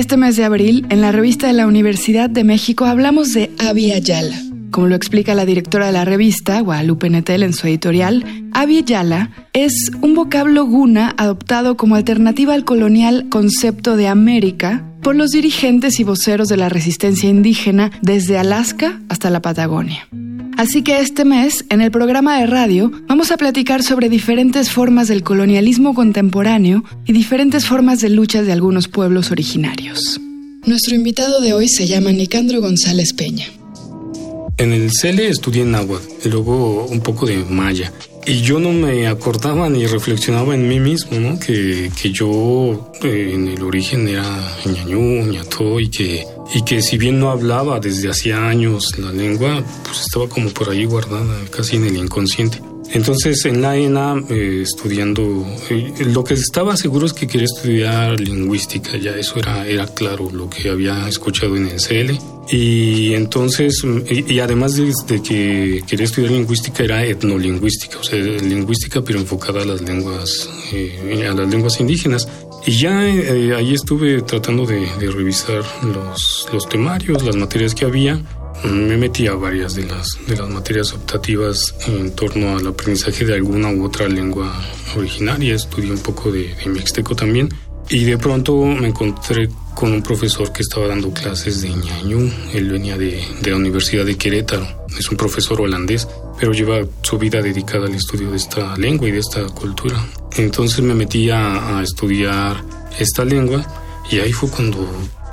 Este mes de abril, en la revista de la Universidad de México, hablamos de Abya Yala. Como lo explica la directora de la revista, Guadalupe Netel, en su editorial, Abya Yala es un vocablo guna adoptado como alternativa al colonial concepto de América por los dirigentes y voceros de la resistencia indígena desde Alaska hasta la Patagonia. Así que este mes, en el programa de radio, vamos a platicar sobre diferentes formas del colonialismo contemporáneo y diferentes formas de lucha de algunos pueblos originarios. Nuestro invitado de hoy se llama Nicandro González Peña. En el CELE estudié náhuatl, luego un poco de maya. Y yo no me acordaba ni reflexionaba en mí mismo, ¿no? Que, que yo eh, en el origen era ñañú, ñató y que, y que si bien no hablaba desde hacía años la lengua, pues estaba como por ahí guardada, casi en el inconsciente. Entonces en la ENA, eh, estudiando, eh, lo que estaba seguro es que quería estudiar lingüística, ya eso era, era claro lo que había escuchado en el CL. Y entonces, y, además de, que quería estudiar lingüística, era etnolingüística, o sea, lingüística pero enfocada a las lenguas, eh, a las lenguas indígenas. Y ya eh, ahí estuve tratando de, de revisar los, los temarios, las materias que había me metí a varias de las, de las materias optativas en torno al aprendizaje de alguna u otra lengua originaria. Estudié un poco de, mixteco también. Y de pronto me encontré con un profesor que estaba dando clases de ñañú. Él venía de, de, la Universidad de Querétaro. Es un profesor holandés, pero lleva su vida dedicada al estudio de esta lengua y de esta cultura. Entonces me metí a estudiar esta lengua y ahí fue cuando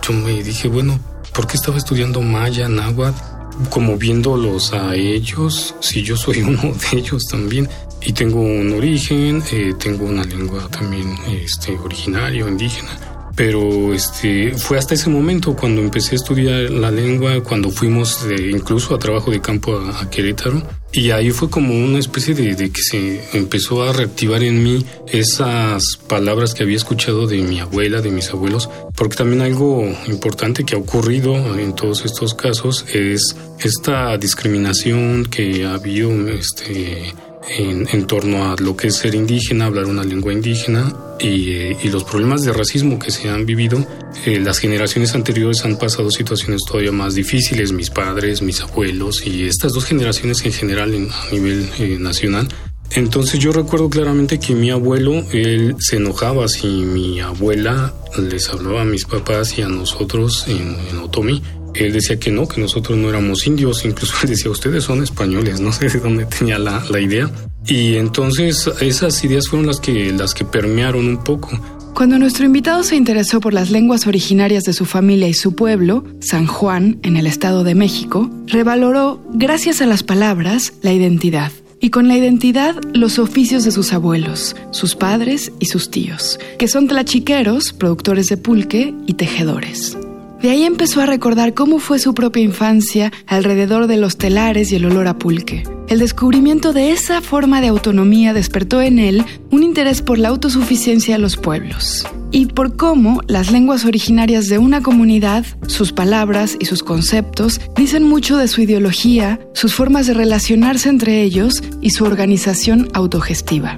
yo me dije, bueno, ¿por qué estaba estudiando maya, náhuatl? Como viéndolos a ellos, si yo soy uno de ellos también. Y tengo un origen, eh, tengo una lengua también este, originario, indígena pero este fue hasta ese momento cuando empecé a estudiar la lengua, cuando fuimos incluso a trabajo de campo a, Querétaro, y ahí fue como una especie de, que se empezó a reactivar en mí esas palabras que había escuchado de mi abuela, de mis abuelos, porque también algo importante que ha ocurrido en todos estos casos es esta discriminación que ha habido este, en, torno a lo que es ser indígena, hablar una lengua indígena y, eh, los problemas de racismo que se han vivido. Eh, las generaciones anteriores han pasado situaciones todavía más difíciles, mis padres, mis abuelos y estas dos generaciones en general a nivel eh, nacional. Entonces yo recuerdo claramente que mi abuelo, él se enojaba si mi abuela les hablaba a mis papás y a nosotros en, en Otomi él decía que no, que nosotros no éramos indios, incluso él decía, ustedes son españoles, no sé de dónde tenía la, la idea. Y entonces esas ideas fueron las que, las que permearon un poco. Cuando nuestro invitado se interesó por las lenguas originarias de su familia y su pueblo, San Juan, en el Estado de México, revaloró, gracias a las palabras, la identidad. Y con la identidad, los oficios de sus abuelos, sus padres y sus tíos, que son tlachiqueros, productores de pulque y tejedores. De ahí empezó a recordar cómo fue su propia infancia alrededor de los telares y el olor a pulque. El descubrimiento de esa forma de autonomía despertó en él un interés por la autosuficiencia de los pueblos y por cómo las lenguas originarias de una comunidad, sus palabras y sus conceptos dicen mucho de su ideología, sus formas de relacionarse entre ellos y su organización autogestiva.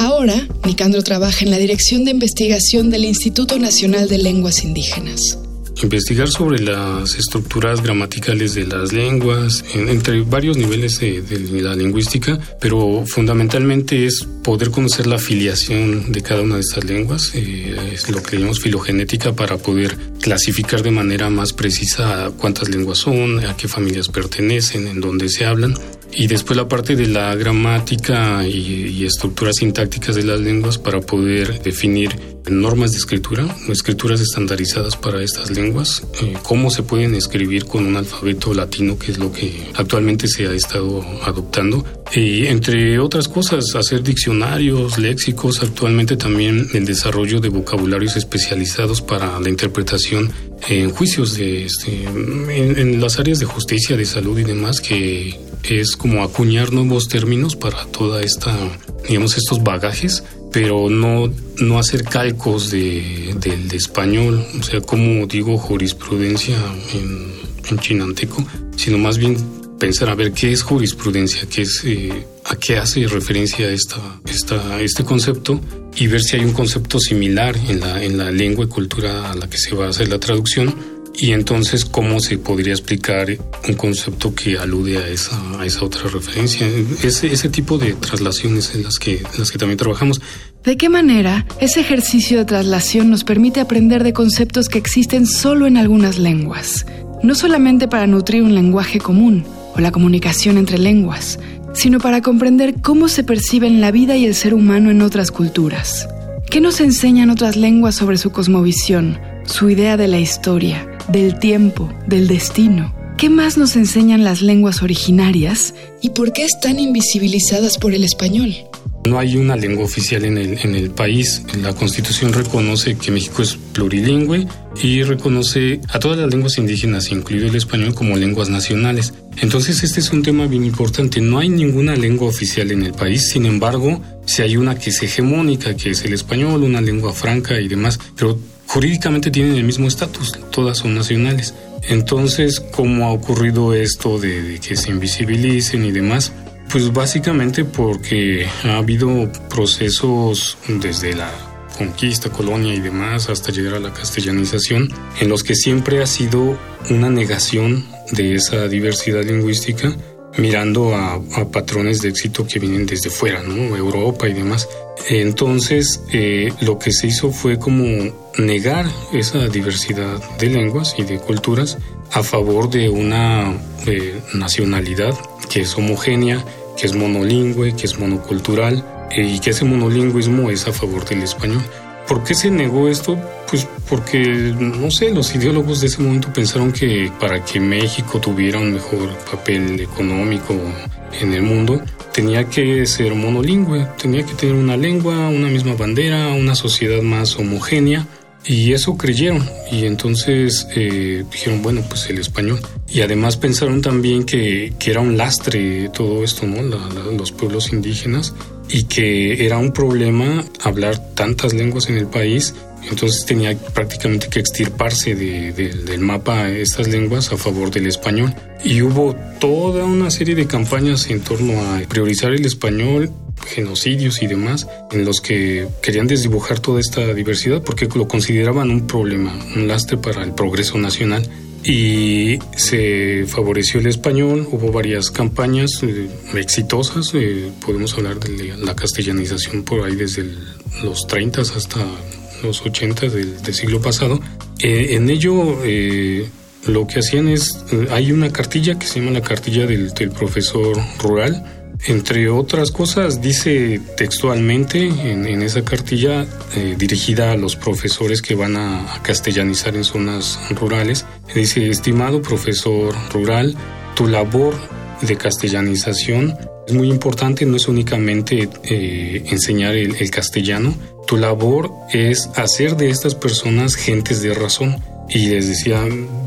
Ahora, Nicandro trabaja en la Dirección de Investigación del Instituto Nacional de Lenguas Indígenas investigar sobre las estructuras gramaticales de las lenguas, entre varios niveles de, la lingüística, pero fundamentalmente es poder conocer la afiliación de cada una de estas lenguas, eh, es lo que llamamos filogenética para poder clasificar de manera más precisa cuántas lenguas son, a qué familias pertenecen, en dónde se hablan. Y después la parte de la gramática y, estructuras sintácticas de las lenguas para poder definir normas de escritura, escrituras estandarizadas para estas lenguas, eh, cómo se pueden escribir con un alfabeto latino, que es lo que actualmente se ha estado adoptando. Y entre otras cosas, hacer diccionarios, léxicos, actualmente también el desarrollo de vocabularios especializados para la interpretación en juicios de este, en las áreas de justicia, de salud y demás que es como acuñar nuevos términos para toda esta, digamos, estos bagajes, pero no, no hacer calcos de, del español, o sea, como digo jurisprudencia en, en chinanteco, sino más bien pensar a ver qué es jurisprudencia, qué es eh, a qué hace referencia esta, esta, este concepto y ver si hay un concepto similar en la, en la lengua y cultura a la que se va a hacer la traducción y entonces cómo se podría explicar un concepto que alude a esa, a esa otra referencia. Ese, ese tipo de traslaciones en las que, las que también trabajamos. ¿De qué manera ese ejercicio de traslación nos permite aprender de conceptos que existen solo en algunas lenguas? No solamente para nutrir un lenguaje común o la comunicación entre lenguas, sino para comprender cómo se perciben la vida y el ser humano en otras culturas. ¿Qué nos enseñan otras lenguas sobre su cosmovisión, su idea de la historia, del tiempo, del destino? ¿Qué más nos enseñan las lenguas originarias y por qué están invisibilizadas por el español? No hay una lengua oficial en el, en el país. La Constitución reconoce que México es plurilingüe y reconoce a todas las lenguas indígenas, incluido el español, como lenguas nacionales. Entonces este es un tema bien importante. No hay ninguna lengua oficial en el país, sin embargo, si hay una que es hegemónica, que es el español, una lengua franca y demás, pero jurídicamente tienen el mismo estatus, todas son nacionales. Entonces, ¿cómo ha ocurrido esto de que se invisibilicen y demás? Pues básicamente porque ha habido procesos desde la conquista, colonia y demás hasta llegar a la castellanización, en los que siempre ha sido una negación de esa diversidad lingüística, mirando a, patrones de éxito que vienen desde fuera, ¿no? Europa y demás. Entonces, eh, lo que se hizo fue como negar esa diversidad de lenguas y de culturas a favor de una eh, nacionalidad que es homogénea, que es monolingüe, que es monocultural eh, y que ese monolingüismo es a favor del español. ¿Por qué se negó esto? Pues porque, no sé, los ideólogos de ese momento pensaron que para que México tuviera un mejor papel económico en el mundo, tenía que ser monolingüe, tenía que tener una lengua, una misma bandera, una sociedad más homogénea y eso creyeron y entonces eh, dijeron, bueno, pues el español. Y además pensaron también que, que era un lastre todo esto, ¿no? los pueblos indígenas y que era un problema hablar tantas lenguas en el país. Entonces tenía prácticamente que extirparse de, del mapa estas lenguas a favor del español. Y hubo toda una serie de campañas en torno a priorizar el español genocidios y demás, en los que querían desdibujar toda esta diversidad porque lo consideraban un problema, un lastre para el progreso nacional. Y se favoreció el español, hubo varias campañas eh, exitosas, eh, podemos hablar de la castellanización por ahí desde los 30 hasta los 80 del, siglo pasado. Eh, en ello lo que hacían es, hay una cartilla que se llama la cartilla del, del profesor rural, entre otras cosas, dice textualmente en, esa cartilla eh, dirigida a los profesores que van a, castellanizar en zonas rurales, dice, estimado profesor rural, tu labor de castellanización es muy importante, no es únicamente eh, enseñar el castellano, tu labor es hacer de estas personas gentes de razón y les decía,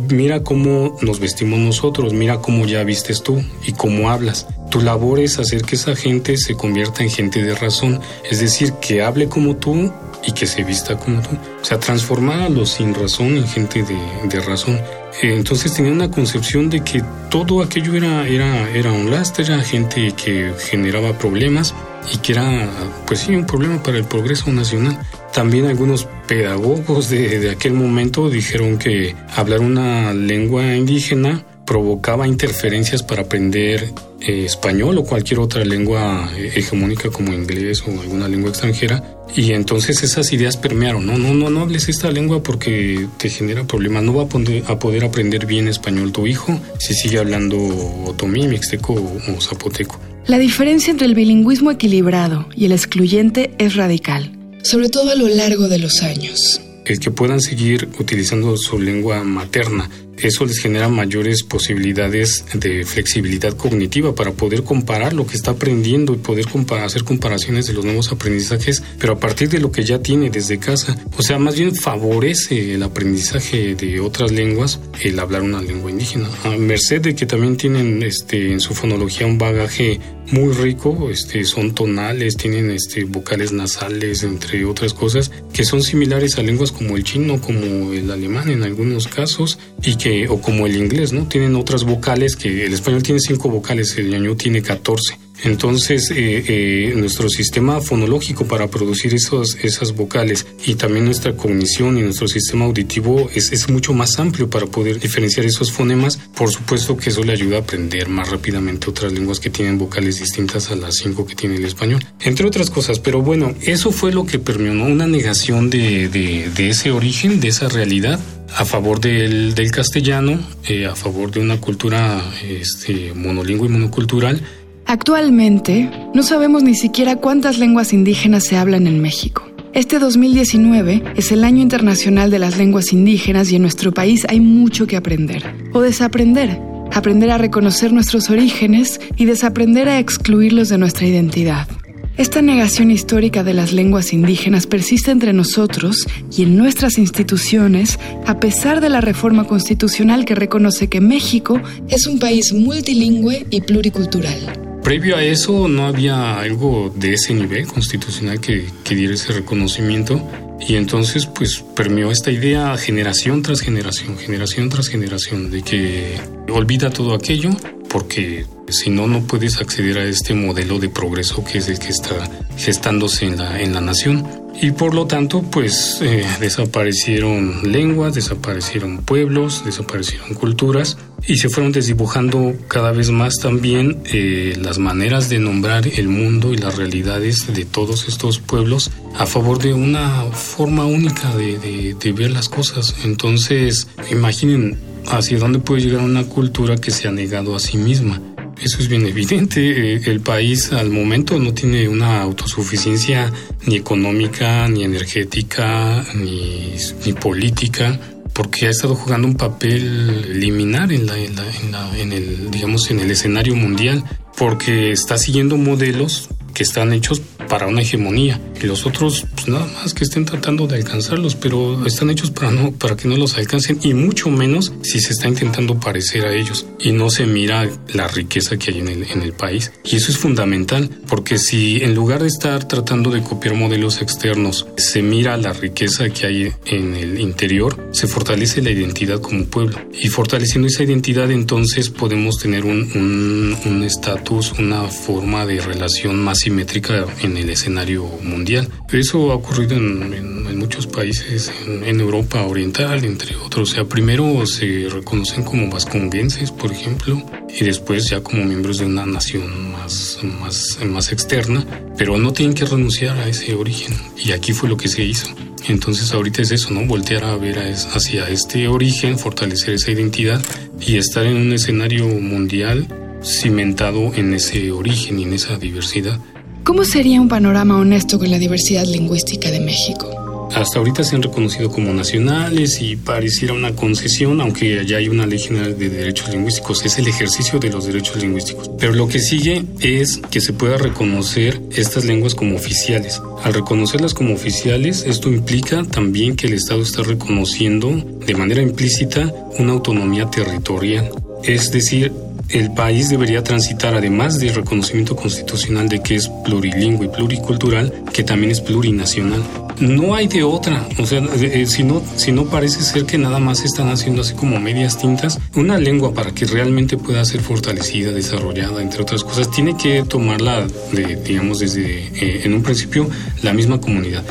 mira cómo nos vestimos nosotros, mira cómo ya vistes tú y cómo hablas. Tu labor es hacer que esa gente se convierta en gente de razón, es decir, que hable como tú y que se vista como tú. O sea, transformar a los sin razón en gente de, razón. Entonces tenía una concepción de que todo aquello era, era, era un lastre, era gente que generaba problemas y que era, pues sí, un problema para el progreso nacional. También algunos pedagogos de, aquel momento dijeron que hablar una lengua indígena provocaba interferencias para aprender eh, español o cualquier otra lengua eh, hegemónica como inglés o alguna lengua extranjera. Y entonces esas ideas permearon, no, no, no, no hables esta lengua porque te genera problemas, no va a poder, a poder aprender bien español tu hijo si sigue hablando otomí, mixteco o zapoteco. La diferencia entre el bilingüismo equilibrado y el excluyente es radical sobre todo a lo largo de los años. El que puedan seguir utilizando su lengua materna eso les genera mayores posibilidades de flexibilidad cognitiva para poder comparar lo que está aprendiendo y poder hacer comparaciones de los nuevos aprendizajes, pero a partir de lo que ya tiene desde casa. O sea, más bien favorece el aprendizaje de otras lenguas el hablar una lengua indígena. A merced de que también tienen este, en su fonología un bagaje muy rico, este, son tonales, tienen este, vocales nasales, entre otras cosas, que son similares a lenguas como el chino, como el alemán en algunos casos, y o como el inglés, ¿no? Tienen otras vocales que el español tiene cinco vocales, el ñañú tiene 14. Entonces, eh, eh, nuestro sistema fonológico para producir esos, esas vocales y también nuestra cognición y nuestro sistema auditivo es, es mucho más amplio para poder diferenciar esos fonemas. Por supuesto que eso le ayuda a aprender más rápidamente otras lenguas que tienen vocales distintas a las cinco que tiene el español, entre otras cosas. Pero bueno, eso fue lo que permeó, una negación de, de, de ese origen, de esa realidad a favor del, del castellano, eh, a favor de una cultura este, monolingüe y monocultural. Actualmente, no sabemos ni siquiera cuántas lenguas indígenas se hablan en México. Este 2019 es el Año Internacional de las Lenguas Indígenas y en nuestro país hay mucho que aprender o desaprender. Aprender a reconocer nuestros orígenes y desaprender a excluirlos de nuestra identidad. Esta negación histórica de las lenguas indígenas persiste entre nosotros y en nuestras instituciones a pesar de la reforma constitucional que reconoce que México es un país multilingüe y pluricultural. Previo a eso no había algo de ese nivel constitucional que, diera ese reconocimiento y entonces pues permeó esta idea generación tras generación, generación tras generación, de que olvida todo aquello porque si no, no puedes acceder a este modelo de progreso que es el que está gestándose en la, en la nación. Y por lo tanto, pues eh, desaparecieron lenguas, desaparecieron pueblos, desaparecieron culturas y se fueron desdibujando cada vez más también eh, las maneras de nombrar el mundo y las realidades de todos estos pueblos a favor de una forma única de, de ver las cosas. Entonces, imaginen hacia dónde puede llegar una cultura que se ha negado a sí misma eso es bien evidente. Eh, el país al momento no tiene una autosuficiencia ni económica, ni energética, ni, política porque ha estado jugando un papel liminar en, la, en, la, en, el digamos en el escenario mundial porque está siguiendo modelos que están hechos para una hegemonía y los otros pues nada más que estén tratando de alcanzarlos pero están hechos para no para que no los alcancen y mucho menos si se está intentando parecer a ellos y no se mira la riqueza que hay en el, en el país. Y eso es fundamental porque si en lugar de estar tratando de copiar modelos externos se mira la riqueza que hay en el interior se fortalece la identidad como pueblo. Y fortaleciendo esa identidad entonces podemos tener un estatus un, una forma de relación más simétrica en el escenario mundial. Eso ha ocurrido en, muchos países, en, Europa Oriental, entre otros. O sea, primero se reconocen como vasconguenses, por ejemplo, y después ya como miembros de una nación más, más, más externa, pero no tienen que renunciar a ese origen. Y aquí fue lo que se hizo. Entonces ahorita es eso, ¿no? Voltear a ver hacia este origen, fortalecer esa identidad y estar en un escenario mundial cimentado en ese origen y en esa diversidad. ¿Cómo sería un panorama honesto con la diversidad lingüística de México? Hasta ahorita se han reconocido como nacionales y pareciera una concesión, aunque ya hay una ley general de derechos lingüísticos, es el ejercicio de los derechos lingüísticos. Pero lo que sigue es que se pueda reconocer estas lenguas como oficiales. Al reconocerlas como oficiales, esto implica también que el Estado está reconociendo de manera implícita una autonomía territorial. Es decir, el país debería transitar, además del reconocimiento constitucional de que es plurilingüe y pluricultural, que también es plurinacional. No hay de otra, o sea, eh, eh, si, no, si no parece ser que nada más están haciendo así como medias tintas, una lengua para que realmente pueda ser fortalecida, desarrollada, entre otras cosas, tiene que tomarla, de, digamos, desde eh, en un principio la misma comunidad.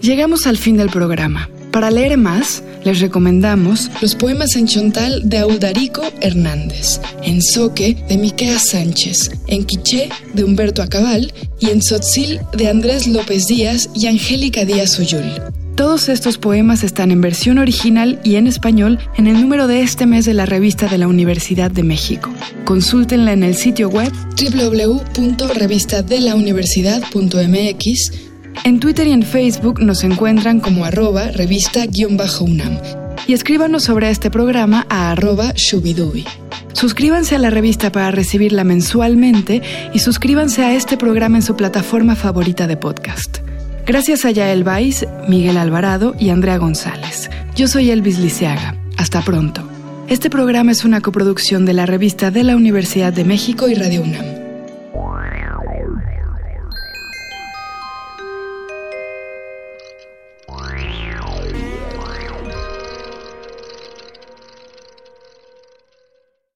Llegamos al fin del programa. Para leer más, les recomendamos los poemas en Chontal de Audarico Hernández, en Soque de Miquea Sánchez, en Quiché de Humberto Acabal y en Sotzil de Andrés López Díaz y Angélica Díaz Uyul. Todos estos poemas están en versión original y en español en el número de este mes de la revista de la Universidad de México. Consúltenla en el sitio web www.revistadelauniversidad.mx en Twitter y en Facebook nos encuentran como arroba revista-unam y escríbanos sobre este programa a arroba shubidubi. Suscríbanse a la revista para recibirla mensualmente y suscríbanse a este programa en su plataforma favorita de podcast. Gracias a Yael Baiz, Miguel Alvarado y Andrea González. Yo soy Elvis Liceaga. Hasta pronto. Este programa es una coproducción de la revista de la Universidad de México y Radio UNAM.